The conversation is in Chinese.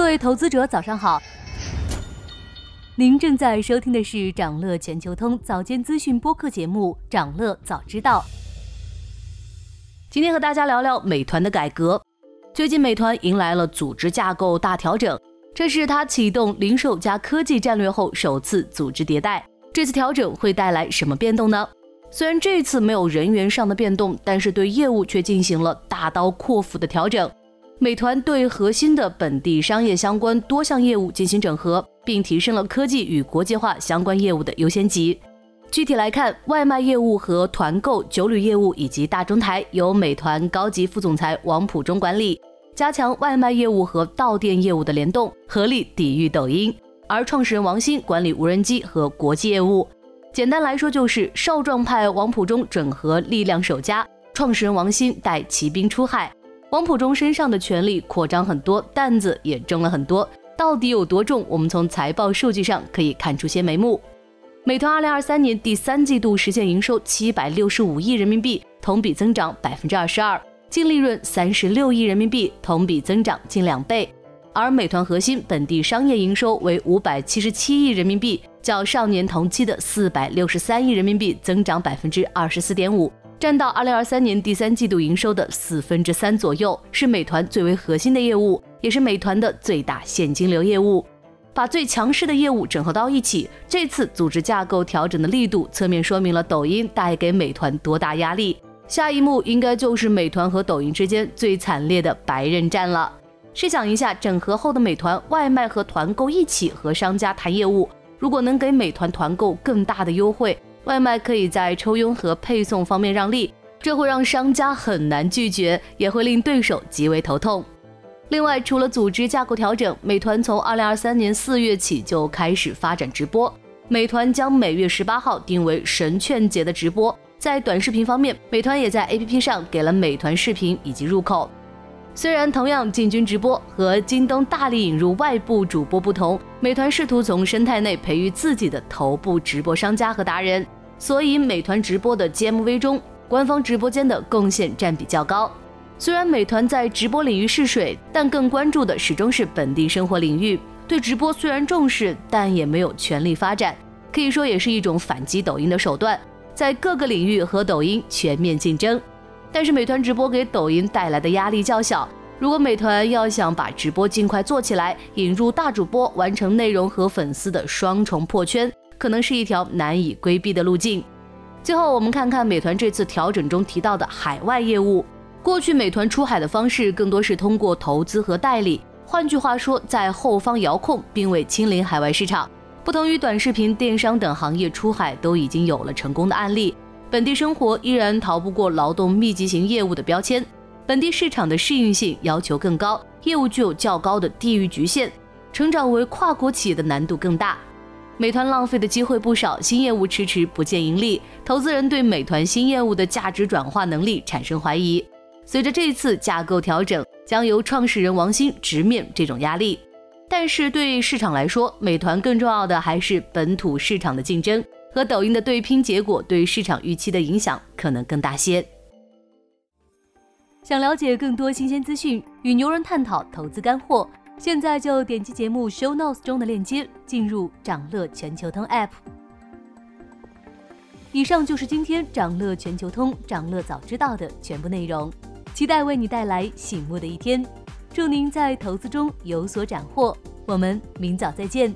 各位投资者，早上好。您正在收听的是长乐全球通早间资讯播客节目《长乐早知道》。今天和大家聊聊美团的改革。最近，美团迎来了组织架构大调整，这是它启动零售加科技战略后首次组织迭代。这次调整会带来什么变动呢？虽然这次没有人员上的变动，但是对业务却进行了大刀阔斧的调整。美团对核心的本地商业相关多项业务进行整合，并提升了科技与国际化相关业务的优先级。具体来看，外卖业务和团购、酒旅业务以及大中台由美团高级副总裁王普忠管理，加强外卖业务和到店业务的联动，合力抵御抖音。而创始人王鑫管理无人机和国际业务。简单来说，就是少壮派王普忠整合力量首家，创始人王鑫带骑兵出海。王普忠身上的权力扩张很多，担子也重了很多。到底有多重？我们从财报数据上可以看出些眉目。美团二零二三年第三季度实现营收七百六十五亿人民币，同比增长百分之二十二，净利润三十六亿人民币，同比增长近两倍。而美团核心本地商业营收为五百七十七亿人民币，较上年同期的四百六十三亿人民币增长百分之二十四点五。占到二零二三年第三季度营收的四分之三左右，是美团最为核心的业务，也是美团的最大现金流业务。把最强势的业务整合到一起，这次组织架构调整的力度，侧面说明了抖音带给美团多大压力。下一幕应该就是美团和抖音之间最惨烈的白刃战了。试想一下，整合后的美团外卖和团购一起和商家谈业务，如果能给美团团购更大的优惠。外卖可以在抽佣和配送方面让利，这会让商家很难拒绝，也会令对手极为头痛。另外，除了组织架构调整，美团从二零二三年四月起就开始发展直播。美团将每月十八号定为神券节的直播。在短视频方面，美团也在 APP 上给了美团视频以及入口。虽然同样进军直播，和京东大力引入外部主播不同，美团试图从生态内培育自己的头部直播商家和达人，所以美团直播的 GMV 中，官方直播间的贡献占比较高。虽然美团在直播领域试水，但更关注的始终是本地生活领域。对直播虽然重视，但也没有全力发展，可以说也是一种反击抖音的手段，在各个领域和抖音全面竞争。但是美团直播给抖音带来的压力较小。如果美团要想把直播尽快做起来，引入大主播，完成内容和粉丝的双重破圈，可能是一条难以规避的路径。最后，我们看看美团这次调整中提到的海外业务。过去美团出海的方式更多是通过投资和代理，换句话说，在后方遥控，并未亲临海外市场。不同于短视频、电商等行业出海都已经有了成功的案例。本地生活依然逃不过劳动密集型业务的标签，本地市场的适应性要求更高，业务具有较高的地域局限，成长为跨国企业的难度更大。美团浪费的机会不少，新业务迟迟不见盈利，投资人对美团新业务的价值转化能力产生怀疑。随着这次架构调整，将由创始人王鑫直面这种压力。但是对市场来说，美团更重要的还是本土市场的竞争。和抖音的对拼结果对市场预期的影响可能更大些。想了解更多新鲜资讯，与牛人探讨投资干货，现在就点击节目 show notes 中的链接，进入掌乐全球通 app。以上就是今天掌乐全球通掌乐早知道的全部内容，期待为你带来醒目的一天。祝您在投资中有所斩获，我们明早再见。